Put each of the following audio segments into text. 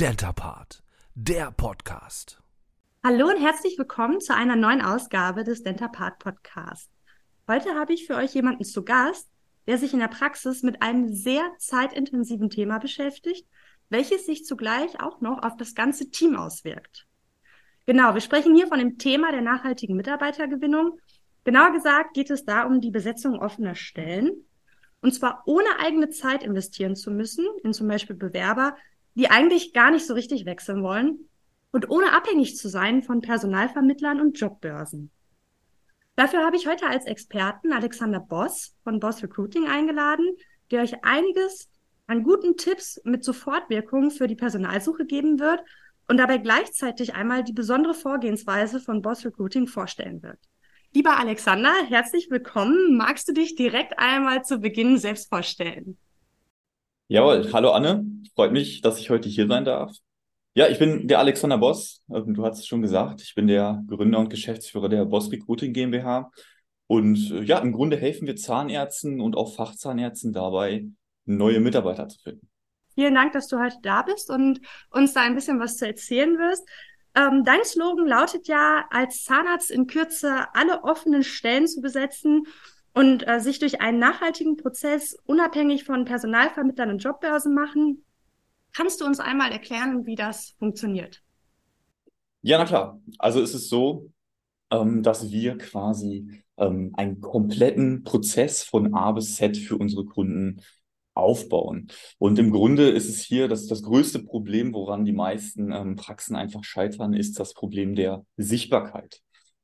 Dentapart, der Podcast. Hallo und herzlich willkommen zu einer neuen Ausgabe des Dentapart Podcasts. Heute habe ich für euch jemanden zu Gast, der sich in der Praxis mit einem sehr zeitintensiven Thema beschäftigt, welches sich zugleich auch noch auf das ganze Team auswirkt. Genau, wir sprechen hier von dem Thema der nachhaltigen Mitarbeitergewinnung. Genauer gesagt geht es da um die Besetzung offener Stellen. Und zwar ohne eigene Zeit investieren zu müssen, in zum Beispiel Bewerber, die eigentlich gar nicht so richtig wechseln wollen und ohne abhängig zu sein von Personalvermittlern und Jobbörsen. Dafür habe ich heute als Experten Alexander Boss von Boss Recruiting eingeladen, der euch einiges an guten Tipps mit Sofortwirkung für die Personalsuche geben wird und dabei gleichzeitig einmal die besondere Vorgehensweise von Boss Recruiting vorstellen wird. Lieber Alexander, herzlich willkommen. Magst du dich direkt einmal zu Beginn selbst vorstellen? Jawohl, hallo Anne, freut mich, dass ich heute hier sein darf. Ja, ich bin der Alexander Boss, ähm, du hast es schon gesagt, ich bin der Gründer und Geschäftsführer der Boss Recruiting GmbH und äh, ja, im Grunde helfen wir Zahnärzten und auch Fachzahnärzten dabei, neue Mitarbeiter zu finden. Vielen Dank, dass du heute da bist und uns da ein bisschen was zu erzählen wirst. Ähm, dein Slogan lautet ja, als Zahnarzt in Kürze alle offenen Stellen zu besetzen und äh, sich durch einen nachhaltigen Prozess unabhängig von Personalvermittlern und Jobbörsen machen. Kannst du uns einmal erklären, wie das funktioniert? Ja, na klar. Also es ist so, ähm, dass wir quasi ähm, einen kompletten Prozess von A bis Z für unsere Kunden aufbauen. Und im Grunde ist es hier das, das größte Problem, woran die meisten ähm, Praxen einfach scheitern, ist das Problem der Sichtbarkeit.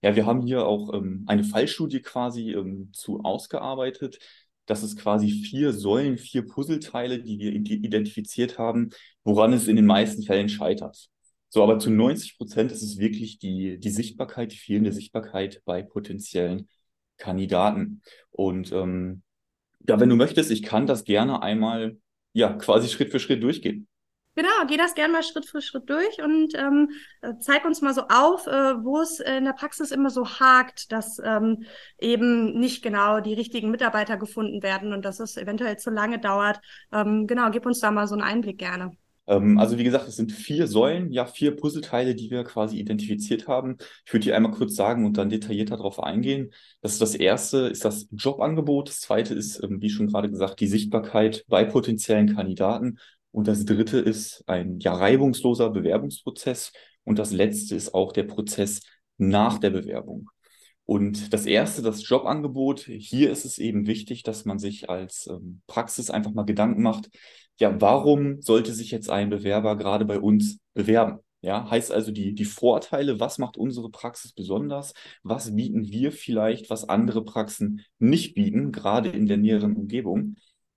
Ja, wir haben hier auch ähm, eine Fallstudie quasi ähm, zu ausgearbeitet. Das ist quasi vier Säulen, vier Puzzleteile, die wir identifiziert haben, woran es in den meisten Fällen scheitert. So, aber zu 90 Prozent ist es wirklich die, die Sichtbarkeit, die fehlende Sichtbarkeit bei potenziellen Kandidaten. Und ähm, ja, wenn du möchtest, ich kann das gerne einmal ja quasi Schritt für Schritt durchgehen. Genau, geh das gerne mal Schritt für Schritt durch und ähm, zeig uns mal so auf, äh, wo es in der Praxis immer so hakt, dass ähm, eben nicht genau die richtigen Mitarbeiter gefunden werden und dass es eventuell zu lange dauert. Ähm, genau, gib uns da mal so einen Einblick gerne. Ähm, also wie gesagt, es sind vier Säulen, ja, vier Puzzleteile, die wir quasi identifiziert haben. Ich würde die einmal kurz sagen und dann detaillierter darauf eingehen. Das ist das erste, ist das Jobangebot. Das zweite ist, ähm, wie schon gerade gesagt, die Sichtbarkeit bei potenziellen Kandidaten. Und das dritte ist ein ja reibungsloser Bewerbungsprozess. Und das letzte ist auch der Prozess nach der Bewerbung. Und das erste, das Jobangebot, hier ist es eben wichtig, dass man sich als ähm, Praxis einfach mal Gedanken macht, ja, warum sollte sich jetzt ein Bewerber gerade bei uns bewerben? Ja, heißt also die, die Vorteile, was macht unsere Praxis besonders? Was bieten wir vielleicht, was andere Praxen nicht bieten, gerade in der näheren Umgebung?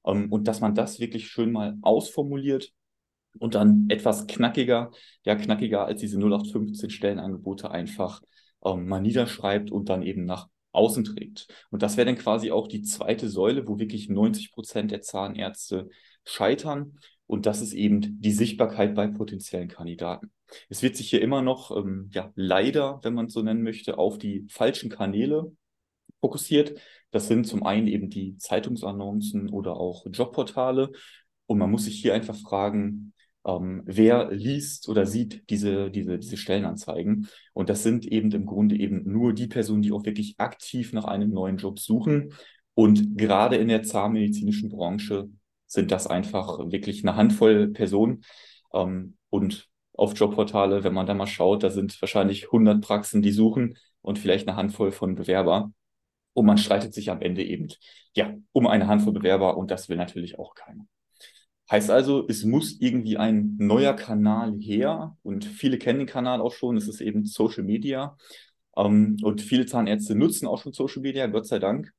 Ähm, und dass man das wirklich schön mal ausformuliert und dann etwas knackiger, ja, knackiger als diese 0815 Stellenangebote einfach ähm, mal niederschreibt und dann eben nach außen trägt. Und das wäre dann quasi auch die zweite Säule, wo wirklich 90 Prozent der Zahnärzte scheitern. Und das ist eben die Sichtbarkeit bei potenziellen Kandidaten. Es wird sich hier immer noch, ähm, ja, leider, wenn man es so nennen möchte, auf die falschen Kanäle fokussiert. Das sind zum einen eben die Zeitungsannoncen oder auch Jobportale. Und man muss sich hier einfach fragen, ähm, wer liest oder sieht diese, diese, diese Stellenanzeigen. Und das sind eben im Grunde eben nur die Personen, die auch wirklich aktiv nach einem neuen Job suchen. Und gerade in der zahnmedizinischen Branche sind das einfach wirklich eine Handvoll Personen. Ähm, und auf Jobportale, wenn man da mal schaut, da sind wahrscheinlich 100 Praxen, die suchen und vielleicht eine Handvoll von Bewerber. Und man streitet sich am Ende eben, ja, um eine Handvoll Bewerber und das will natürlich auch keiner. Heißt also, es muss irgendwie ein neuer Kanal her und viele kennen den Kanal auch schon, es ist eben Social Media. Ähm, und viele Zahnärzte nutzen auch schon Social Media, Gott sei Dank,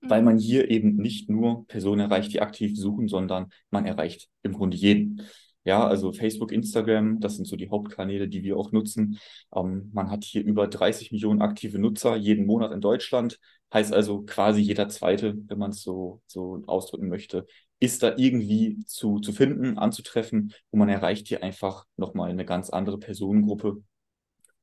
mhm. weil man hier eben nicht nur Personen erreicht, die aktiv suchen, sondern man erreicht im Grunde jeden. Ja, also Facebook, Instagram, das sind so die Hauptkanäle, die wir auch nutzen. Ähm, man hat hier über 30 Millionen aktive Nutzer jeden Monat in Deutschland. Heißt also quasi jeder zweite, wenn man es so, so ausdrücken möchte, ist da irgendwie zu, zu finden, anzutreffen. Und man erreicht hier einfach nochmal eine ganz andere Personengruppe.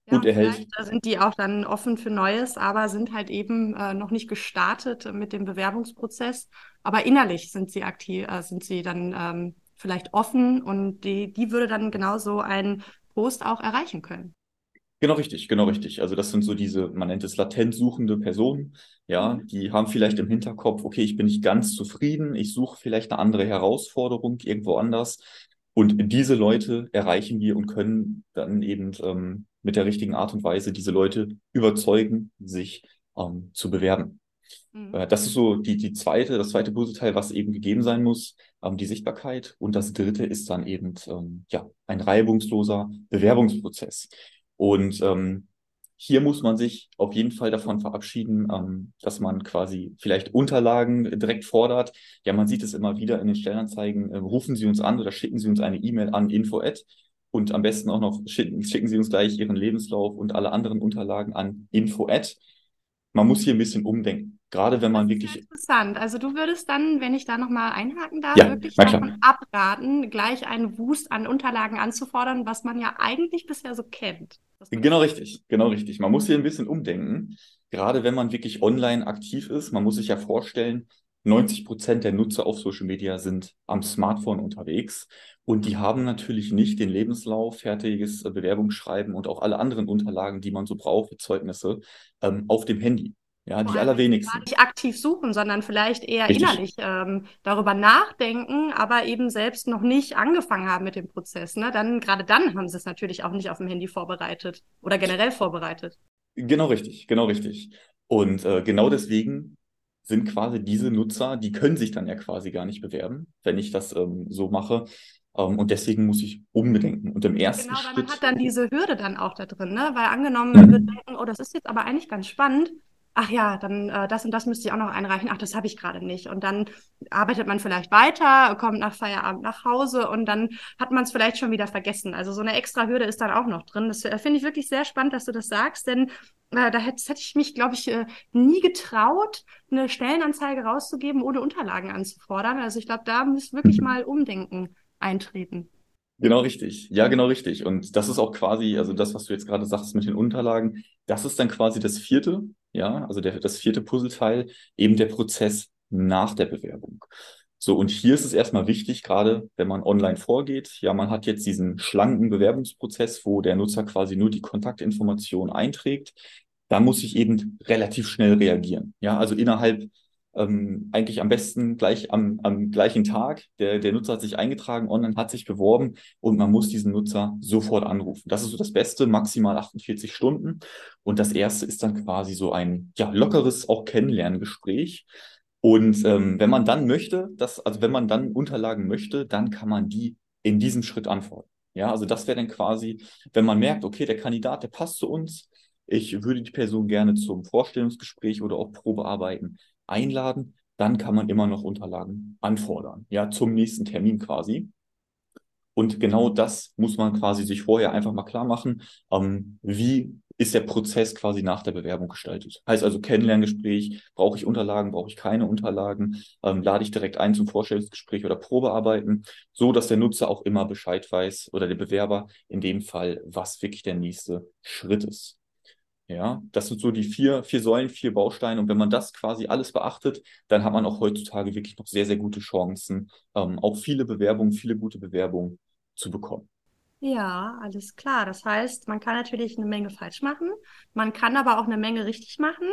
Ja, und erhält. Da sind die auch dann offen für Neues, aber sind halt eben äh, noch nicht gestartet mit dem Bewerbungsprozess. Aber innerlich sind sie aktiv, äh, sind sie dann ähm, vielleicht offen und die, die würde dann genauso ein Post auch erreichen können. Genau richtig, genau richtig. Also das sind so diese, man nennt es latent suchende Personen, ja, die haben vielleicht im Hinterkopf, okay, ich bin nicht ganz zufrieden, ich suche vielleicht eine andere Herausforderung irgendwo anders. Und diese Leute erreichen wir und können dann eben ähm, mit der richtigen Art und Weise diese Leute überzeugen, sich ähm, zu bewerben. Mhm. Äh, das ist so die, die zweite, das zweite Puzzleteil, was eben gegeben sein muss, ähm, die Sichtbarkeit. Und das dritte ist dann eben ähm, ja, ein reibungsloser Bewerbungsprozess. Und ähm, hier muss man sich auf jeden Fall davon verabschieden, ähm, dass man quasi vielleicht Unterlagen direkt fordert. Ja, man sieht es immer wieder in den Stellenanzeigen. Äh, rufen Sie uns an oder schicken Sie uns eine E-Mail an info@ und am besten auch noch schicken, schicken Sie uns gleich Ihren Lebenslauf und alle anderen Unterlagen an info@. Man muss hier ein bisschen umdenken. Gerade wenn man das wirklich. interessant. Also du würdest dann, wenn ich da nochmal einhaken darf, ja, wirklich davon abraten, gleich einen Wust an Unterlagen anzufordern, was man ja eigentlich bisher so kennt. Genau richtig, genau richtig. Man muss hier ein bisschen umdenken. Gerade wenn man wirklich online aktiv ist, man muss sich ja vorstellen, 90 Prozent der Nutzer auf Social Media sind am Smartphone unterwegs und die haben natürlich nicht den Lebenslauf, fertiges Bewerbungsschreiben und auch alle anderen Unterlagen, die man so braucht, wie Zeugnisse, ähm, auf dem Handy. Ja, die allerwenigsten. Gar nicht aktiv suchen, sondern vielleicht eher Richtig. innerlich ähm, darüber nachdenken, aber eben selbst noch nicht angefangen haben mit dem Prozess. Ne? Dann, gerade dann haben sie es natürlich auch nicht auf dem Handy vorbereitet oder generell vorbereitet. Genau richtig, genau richtig. Und äh, genau deswegen sind quasi diese Nutzer, die können sich dann ja quasi gar nicht bewerben, wenn ich das ähm, so mache. Ähm, und deswegen muss ich umdenken. Und im ersten genau, Schritt. Genau, man hat dann diese Hürde dann auch da drin, ne? Weil angenommen, man wird denken, oh, das ist jetzt aber eigentlich ganz spannend ach ja, dann äh, das und das müsste ich auch noch einreichen, ach, das habe ich gerade nicht. Und dann arbeitet man vielleicht weiter, kommt nach Feierabend nach Hause und dann hat man es vielleicht schon wieder vergessen. Also so eine extra Hürde ist dann auch noch drin. Das äh, finde ich wirklich sehr spannend, dass du das sagst, denn äh, da hätte, hätte ich mich, glaube ich, äh, nie getraut, eine Stellenanzeige rauszugeben, ohne Unterlagen anzufordern. Also ich glaube, da muss wirklich mal Umdenken eintreten. Genau richtig. Ja, genau richtig. Und das ist auch quasi, also das, was du jetzt gerade sagst mit den Unterlagen, das ist dann quasi das vierte, ja, also der, das vierte Puzzleteil, eben der Prozess nach der Bewerbung. So, und hier ist es erstmal wichtig, gerade wenn man online vorgeht, ja, man hat jetzt diesen schlanken Bewerbungsprozess, wo der Nutzer quasi nur die Kontaktinformation einträgt. Da muss ich eben relativ schnell reagieren. Ja, also innerhalb ähm, eigentlich am besten gleich am, am gleichen Tag. Der, der Nutzer hat sich eingetragen, online hat sich beworben und man muss diesen Nutzer sofort anrufen. Das ist so das Beste, maximal 48 Stunden. Und das erste ist dann quasi so ein ja, lockeres auch Kennenlerngespräch. Und ähm, wenn man dann möchte, dass, also wenn man dann Unterlagen möchte, dann kann man die in diesem Schritt antworten. Ja, also das wäre dann quasi, wenn man merkt, okay, der Kandidat, der passt zu uns, ich würde die Person gerne zum Vorstellungsgespräch oder auch Probearbeiten einladen, dann kann man immer noch Unterlagen anfordern, ja, zum nächsten Termin quasi. Und genau das muss man quasi sich vorher einfach mal klar machen. Ähm, wie ist der Prozess quasi nach der Bewerbung gestaltet? Heißt also Kennenlerngespräch, brauche ich Unterlagen, brauche ich keine Unterlagen, ähm, lade ich direkt ein zum Vorstellungsgespräch oder Probearbeiten, so dass der Nutzer auch immer Bescheid weiß oder der Bewerber in dem Fall, was wirklich der nächste Schritt ist. Ja, das sind so die vier, vier Säulen, vier Bausteine. Und wenn man das quasi alles beachtet, dann hat man auch heutzutage wirklich noch sehr, sehr gute Chancen, ähm, auch viele Bewerbungen, viele gute Bewerbungen zu bekommen. Ja, alles klar. Das heißt, man kann natürlich eine Menge falsch machen, man kann aber auch eine Menge richtig machen.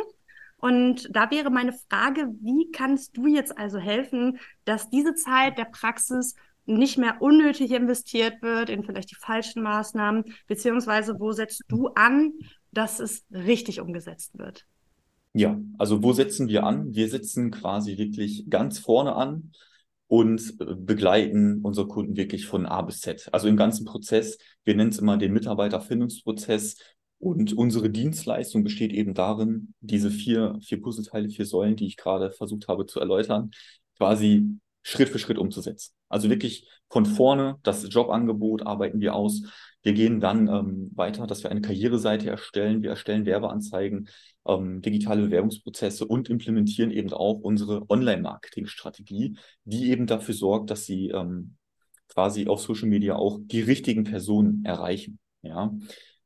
Und da wäre meine Frage, wie kannst du jetzt also helfen, dass diese Zeit der Praxis nicht mehr unnötig investiert wird in vielleicht die falschen Maßnahmen, beziehungsweise wo setzt du an, dass es richtig umgesetzt wird? Ja, also wo setzen wir an? Wir setzen quasi wirklich ganz vorne an und begleiten unsere Kunden wirklich von A bis Z. Also im ganzen Prozess, wir nennen es immer den Mitarbeiterfindungsprozess. Und unsere Dienstleistung besteht eben darin, diese vier, vier Puzzleteile, vier Säulen, die ich gerade versucht habe zu erläutern, quasi Schritt für Schritt umzusetzen. Also wirklich von vorne das Jobangebot arbeiten wir aus. Wir gehen dann ähm, weiter, dass wir eine Karriereseite erstellen. Wir erstellen Werbeanzeigen, ähm, digitale Bewerbungsprozesse und implementieren eben auch unsere Online-Marketing-Strategie, die eben dafür sorgt, dass sie ähm, quasi auf Social Media auch die richtigen Personen erreichen. Ja,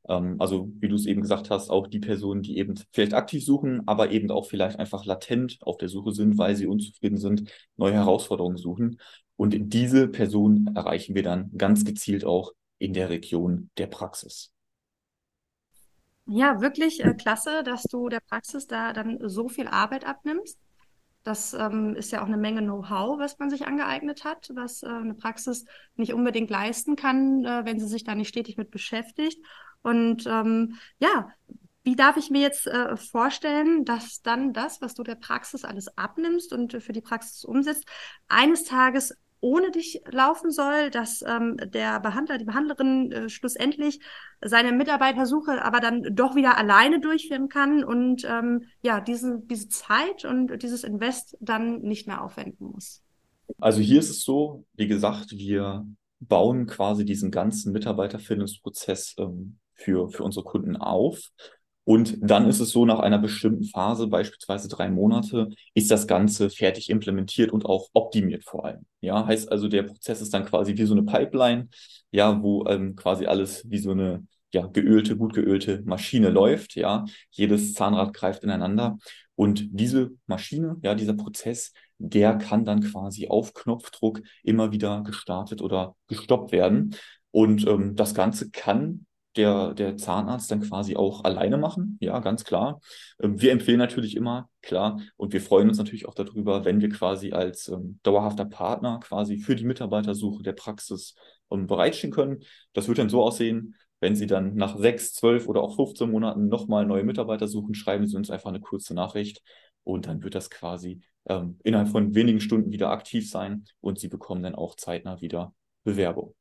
ähm, also wie du es eben gesagt hast, auch die Personen, die eben vielleicht aktiv suchen, aber eben auch vielleicht einfach latent auf der Suche sind, weil sie unzufrieden sind, neue Herausforderungen suchen. Und diese Person erreichen wir dann ganz gezielt auch in der Region der Praxis. Ja, wirklich äh, klasse, dass du der Praxis da dann so viel Arbeit abnimmst. Das ähm, ist ja auch eine Menge Know-how, was man sich angeeignet hat, was äh, eine Praxis nicht unbedingt leisten kann, äh, wenn sie sich da nicht stetig mit beschäftigt. Und ähm, ja, wie darf ich mir jetzt äh, vorstellen, dass dann das, was du der Praxis alles abnimmst und für die Praxis umsetzt, eines Tages ohne dich laufen soll, dass ähm, der Behandler, die Behandlerin äh, schlussendlich seine Mitarbeitersuche aber dann doch wieder alleine durchführen kann und ähm, ja, diese, diese Zeit und dieses Invest dann nicht mehr aufwenden muss. Also hier ist es so, wie gesagt, wir bauen quasi diesen ganzen Mitarbeiterfindungsprozess ähm, für, für unsere Kunden auf und dann ist es so, nach einer bestimmten Phase, beispielsweise drei Monate, ist das Ganze fertig implementiert und auch optimiert vor allem. Ja, heißt also, der Prozess ist dann quasi wie so eine Pipeline, ja, wo ähm, quasi alles wie so eine ja, geölte, gut geölte Maschine läuft. Ja, jedes Zahnrad greift ineinander. Und diese Maschine, ja, dieser Prozess, der kann dann quasi auf Knopfdruck immer wieder gestartet oder gestoppt werden. Und ähm, das Ganze kann der, der Zahnarzt dann quasi auch alleine machen. Ja, ganz klar. Ähm, wir empfehlen natürlich immer, klar, und wir freuen uns natürlich auch darüber, wenn wir quasi als ähm, dauerhafter Partner quasi für die Mitarbeitersuche der Praxis ähm, bereitstehen können. Das wird dann so aussehen, wenn Sie dann nach sechs, zwölf oder auch 15 Monaten nochmal neue Mitarbeiter suchen, schreiben Sie uns einfach eine kurze Nachricht und dann wird das quasi ähm, innerhalb von wenigen Stunden wieder aktiv sein und Sie bekommen dann auch zeitnah wieder Bewerbung.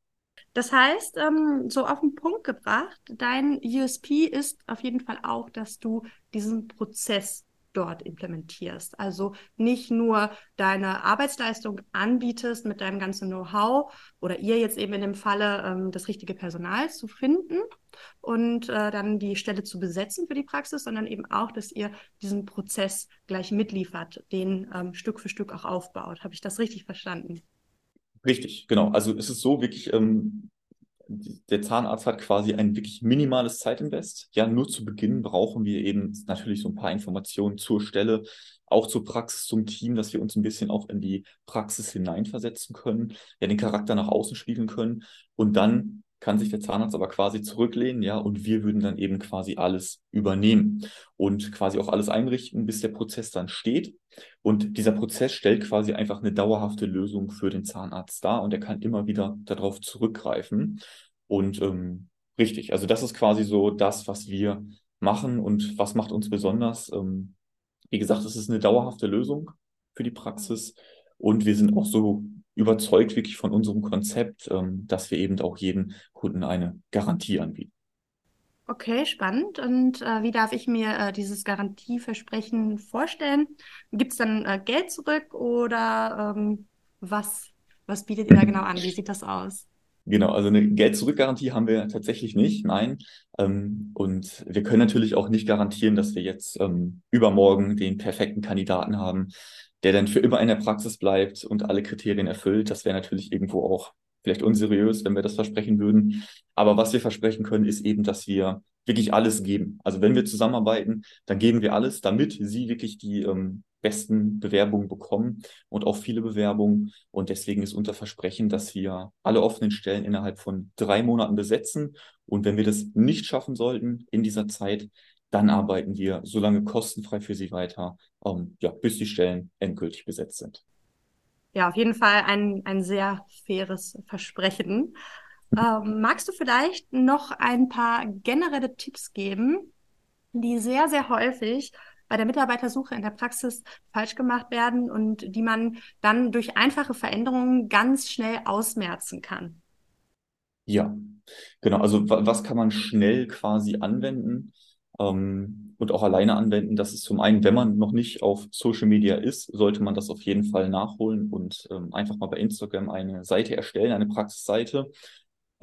Das heißt, ähm, so auf den Punkt gebracht, dein USP ist auf jeden Fall auch, dass du diesen Prozess dort implementierst. Also nicht nur deine Arbeitsleistung anbietest mit deinem ganzen Know-how oder ihr jetzt eben in dem Falle ähm, das richtige Personal zu finden und äh, dann die Stelle zu besetzen für die Praxis, sondern eben auch, dass ihr diesen Prozess gleich mitliefert, den ähm, Stück für Stück auch aufbaut. Habe ich das richtig verstanden? Richtig, genau. Also es ist so wirklich, ähm, der Zahnarzt hat quasi ein wirklich minimales Zeitinvest. Ja, nur zu Beginn brauchen wir eben natürlich so ein paar Informationen zur Stelle, auch zur Praxis, zum Team, dass wir uns ein bisschen auch in die Praxis hineinversetzen können, ja, den Charakter nach außen spiegeln können. Und dann kann sich der Zahnarzt aber quasi zurücklehnen, ja, und wir würden dann eben quasi alles übernehmen und quasi auch alles einrichten, bis der Prozess dann steht. Und dieser Prozess stellt quasi einfach eine dauerhafte Lösung für den Zahnarzt dar und er kann immer wieder darauf zurückgreifen. Und ähm, richtig, also das ist quasi so das, was wir machen und was macht uns besonders. Ähm, wie gesagt, es ist eine dauerhafte Lösung für die Praxis und wir sind auch so überzeugt wirklich von unserem Konzept, ähm, dass wir eben auch jedem Kunden eine Garantie anbieten. Okay, spannend. Und äh, wie darf ich mir äh, dieses Garantieversprechen vorstellen? Gibt es dann äh, Geld zurück oder ähm, was, was bietet ihr da genau an? Wie sieht das aus? Genau, also eine Geld-Zurück-Garantie haben wir tatsächlich nicht, nein. Ähm, und wir können natürlich auch nicht garantieren, dass wir jetzt ähm, übermorgen den perfekten Kandidaten haben, der dann für immer in der Praxis bleibt und alle Kriterien erfüllt. Das wäre natürlich irgendwo auch vielleicht unseriös, wenn wir das versprechen würden. Aber was wir versprechen können, ist eben, dass wir wirklich alles geben. Also wenn wir zusammenarbeiten, dann geben wir alles, damit Sie wirklich die ähm, besten Bewerbungen bekommen und auch viele Bewerbungen. Und deswegen ist unser Versprechen, dass wir alle offenen Stellen innerhalb von drei Monaten besetzen. Und wenn wir das nicht schaffen sollten in dieser Zeit, dann arbeiten wir so lange kostenfrei für Sie weiter, ähm, ja, bis die Stellen endgültig besetzt sind. Ja, auf jeden Fall ein, ein sehr faires Versprechen. Ähm, magst du vielleicht noch ein paar generelle Tipps geben, die sehr, sehr häufig bei der Mitarbeitersuche in der Praxis falsch gemacht werden und die man dann durch einfache Veränderungen ganz schnell ausmerzen kann? Ja, genau. Also was kann man schnell quasi anwenden ähm, und auch alleine anwenden? Das ist zum einen, wenn man noch nicht auf Social Media ist, sollte man das auf jeden Fall nachholen und ähm, einfach mal bei Instagram eine Seite erstellen, eine Praxisseite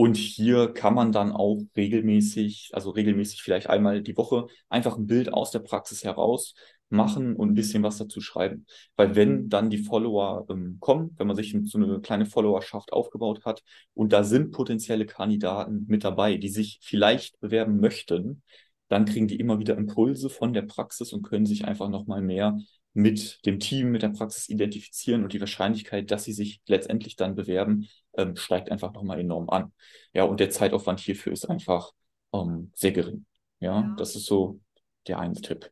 und hier kann man dann auch regelmäßig, also regelmäßig vielleicht einmal die Woche, einfach ein Bild aus der Praxis heraus machen und ein bisschen was dazu schreiben. Weil wenn dann die Follower ähm, kommen, wenn man sich so eine kleine Followerschaft aufgebaut hat und da sind potenzielle Kandidaten mit dabei, die sich vielleicht bewerben möchten, dann kriegen die immer wieder Impulse von der Praxis und können sich einfach nochmal mehr mit dem Team, mit der Praxis identifizieren und die Wahrscheinlichkeit, dass sie sich letztendlich dann bewerben, ähm, steigt einfach nochmal enorm an. Ja, und der Zeitaufwand hierfür ist einfach ähm, sehr gering. Ja, ja, das ist so der eine Tipp.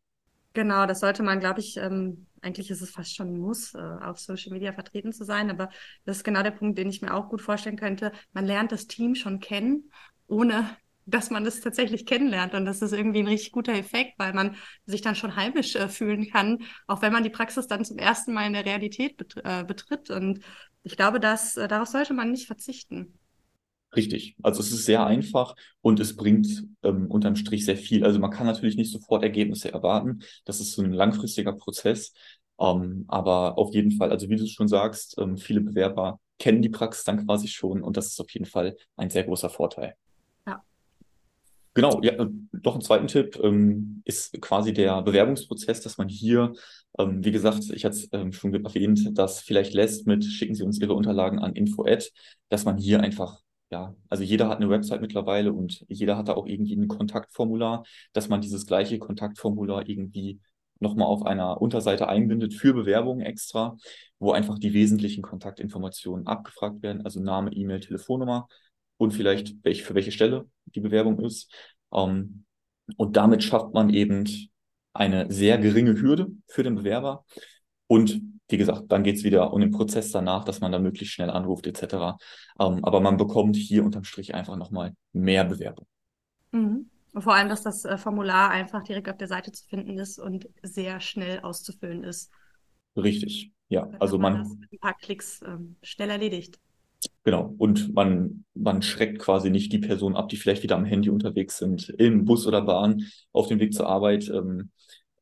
Genau, das sollte man, glaube ich, ähm, eigentlich ist es fast schon ein Muss, äh, auf Social Media vertreten zu sein, aber das ist genau der Punkt, den ich mir auch gut vorstellen könnte. Man lernt das Team schon kennen, ohne dass man das tatsächlich kennenlernt. Und das ist irgendwie ein richtig guter Effekt, weil man sich dann schon heimisch äh, fühlen kann, auch wenn man die Praxis dann zum ersten Mal in der Realität bet äh, betritt. Und ich glaube, dass äh, darauf sollte man nicht verzichten. Richtig. Also es ist sehr einfach und es bringt ähm, unterm Strich sehr viel. Also man kann natürlich nicht sofort Ergebnisse erwarten. Das ist so ein langfristiger Prozess. Ähm, aber auf jeden Fall, also wie du schon sagst, ähm, viele Bewerber kennen die Praxis dann quasi schon und das ist auf jeden Fall ein sehr großer Vorteil. Genau, ja, noch ein zweiten Tipp ähm, ist quasi der Bewerbungsprozess, dass man hier, ähm, wie gesagt, ich hatte es ähm, schon erwähnt, das vielleicht lässt mit, schicken Sie uns Ihre Unterlagen an info-ad, dass man hier einfach, ja, also jeder hat eine Website mittlerweile und jeder hat da auch irgendwie ein Kontaktformular, dass man dieses gleiche Kontaktformular irgendwie nochmal auf einer Unterseite einbindet für Bewerbungen extra, wo einfach die wesentlichen Kontaktinformationen abgefragt werden, also Name, E-Mail, Telefonnummer und vielleicht welch, für welche Stelle die Bewerbung ist. Ähm, und damit schafft man eben eine sehr geringe Hürde für den Bewerber. Und wie gesagt, dann geht es wieder um den Prozess danach, dass man da möglichst schnell anruft etc. Ähm, aber man bekommt hier unterm Strich einfach nochmal mehr Bewerbung. Mhm. vor allem, dass das äh, Formular einfach direkt auf der Seite zu finden ist und sehr schnell auszufüllen ist. Richtig, ja. Also man, man das mit ein paar Klicks ähm, schnell erledigt. Genau. Und man, man schreckt quasi nicht die Person ab, die vielleicht wieder am Handy unterwegs sind, im Bus oder Bahn, auf dem Weg zur Arbeit ähm,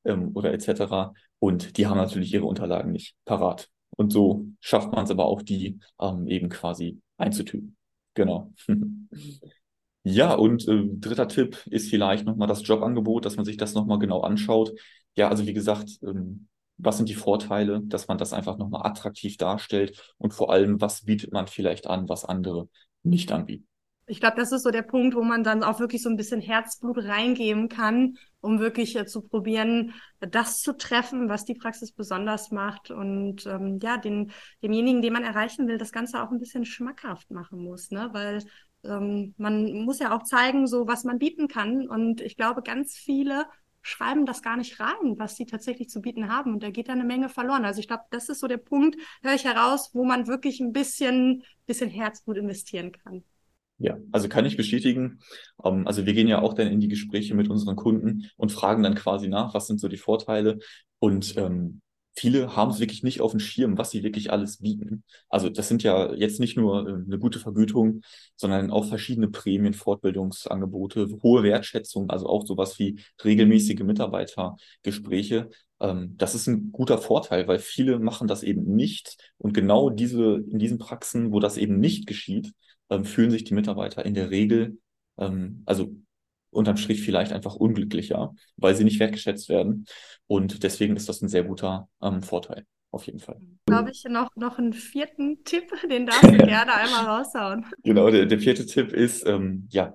ähm, oder etc. Und die haben natürlich ihre Unterlagen nicht parat. Und so schafft man es aber auch, die ähm, eben quasi einzutüten. Genau. ja, und äh, dritter Tipp ist vielleicht nochmal das Jobangebot, dass man sich das nochmal genau anschaut. Ja, also wie gesagt, ähm, was sind die Vorteile, dass man das einfach nochmal attraktiv darstellt und vor allem, was bietet man vielleicht an, was andere nicht anbieten. Ich glaube, das ist so der Punkt, wo man dann auch wirklich so ein bisschen Herzblut reingeben kann, um wirklich äh, zu probieren, das zu treffen, was die Praxis besonders macht und ähm, ja, den, demjenigen, den man erreichen will, das Ganze auch ein bisschen schmackhaft machen muss, ne? Weil ähm, man muss ja auch zeigen, so was man bieten kann. Und ich glaube, ganz viele schreiben das gar nicht rein, was sie tatsächlich zu bieten haben. Und da geht eine Menge verloren. Also ich glaube, das ist so der Punkt, höre ich heraus, wo man wirklich ein bisschen, bisschen Herzblut investieren kann. Ja, also kann ich bestätigen. Ähm, also wir gehen ja auch dann in die Gespräche mit unseren Kunden und fragen dann quasi nach, was sind so die Vorteile. Und ähm, viele haben es wirklich nicht auf dem Schirm, was sie wirklich alles bieten. Also das sind ja jetzt nicht nur äh, eine gute Vergütung, sondern auch verschiedene Prämien, Fortbildungsangebote, hohe Wertschätzung, also auch sowas wie regelmäßige Mitarbeitergespräche. Ähm, das ist ein guter Vorteil, weil viele machen das eben nicht. Und genau diese, in diesen Praxen, wo das eben nicht geschieht, ähm, fühlen sich die Mitarbeiter in der Regel, ähm, also unterm Strich vielleicht einfach unglücklicher, weil sie nicht wertgeschätzt werden. Und deswegen ist das ein sehr guter ähm, Vorteil, auf jeden Fall. Glaube ich noch, noch einen vierten Tipp, den darfst du gerne einmal raushauen. Genau, der, der vierte Tipp ist, ähm, ja,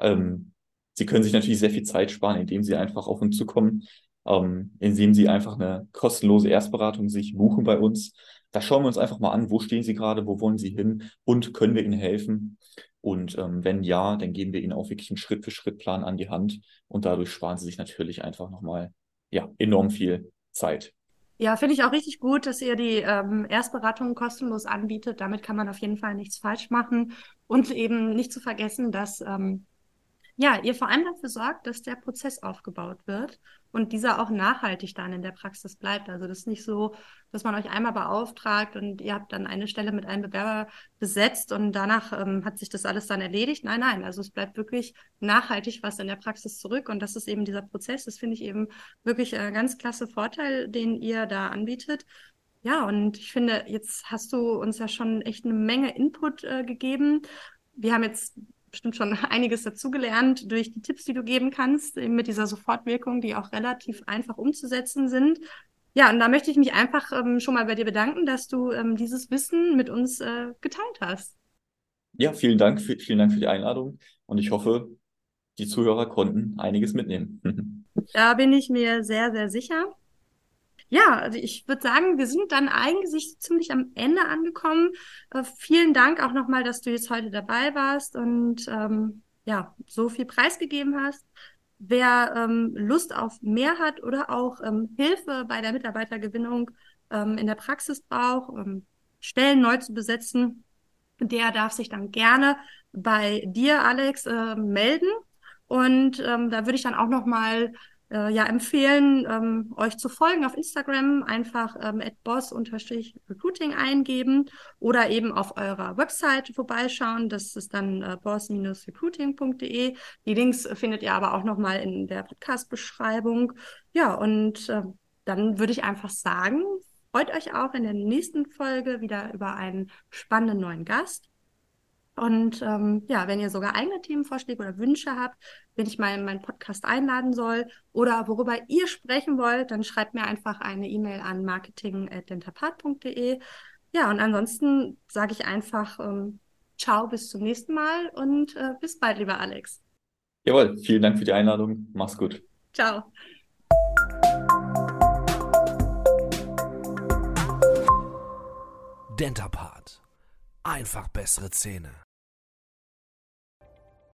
ähm, Sie können sich natürlich sehr viel Zeit sparen, indem Sie einfach auf uns zukommen, ähm, indem Sie einfach eine kostenlose Erstberatung sich buchen bei uns. Da schauen wir uns einfach mal an, wo stehen Sie gerade, wo wollen Sie hin und können wir Ihnen helfen. Und ähm, wenn ja, dann geben wir Ihnen auch wirklich einen Schritt-für-Schritt-Plan an die Hand und dadurch sparen Sie sich natürlich einfach nochmal ja, enorm viel Zeit. Ja, finde ich auch richtig gut, dass ihr die ähm, Erstberatung kostenlos anbietet. Damit kann man auf jeden Fall nichts falsch machen. Und eben nicht zu vergessen, dass ähm, ja, ihr vor allem dafür sorgt, dass der Prozess aufgebaut wird und dieser auch nachhaltig dann in der Praxis bleibt. Also das ist nicht so, dass man euch einmal beauftragt und ihr habt dann eine Stelle mit einem Bewerber besetzt und danach ähm, hat sich das alles dann erledigt. Nein, nein, also es bleibt wirklich nachhaltig was in der Praxis zurück und das ist eben dieser Prozess. Das finde ich eben wirklich ein ganz klasse Vorteil, den ihr da anbietet. Ja, und ich finde, jetzt hast du uns ja schon echt eine Menge Input äh, gegeben. Wir haben jetzt bestimmt schon einiges dazugelernt durch die Tipps, die du geben kannst, eben mit dieser Sofortwirkung, die auch relativ einfach umzusetzen sind. Ja, und da möchte ich mich einfach ähm, schon mal bei dir bedanken, dass du ähm, dieses Wissen mit uns äh, geteilt hast. Ja, vielen Dank, für, vielen Dank für die Einladung und ich hoffe, die Zuhörer konnten einiges mitnehmen. da bin ich mir sehr, sehr sicher. Ja, also ich würde sagen, wir sind dann eigentlich ziemlich am Ende angekommen. Äh, vielen Dank auch nochmal, dass du jetzt heute dabei warst und ähm, ja, so viel preisgegeben hast. Wer ähm, Lust auf mehr hat oder auch ähm, Hilfe bei der Mitarbeitergewinnung ähm, in der Praxis braucht, ähm, Stellen neu zu besetzen, der darf sich dann gerne bei dir, Alex, äh, melden. Und ähm, da würde ich dann auch noch mal äh, ja empfehlen, ähm, euch zu folgen auf Instagram, einfach ähm, boss-recruiting eingeben oder eben auf eurer Website vorbeischauen. Das ist dann äh, boss-recruiting.de. Die Links findet ihr aber auch noch mal in der Podcast-Beschreibung. Ja, und äh, dann würde ich einfach sagen, freut euch auch in der nächsten Folge wieder über einen spannenden neuen Gast. Und ähm, ja, wenn ihr sogar eigene Themenvorschläge oder Wünsche habt, wenn ich mal in meinen Podcast einladen soll oder worüber ihr sprechen wollt, dann schreibt mir einfach eine E-Mail an marketing.dentapart.de. Ja, und ansonsten sage ich einfach ähm, ciao, bis zum nächsten Mal und äh, bis bald, lieber Alex. Jawohl, vielen Dank für die Einladung. Mach's gut. Ciao. Dentapart. Einfach bessere Zähne.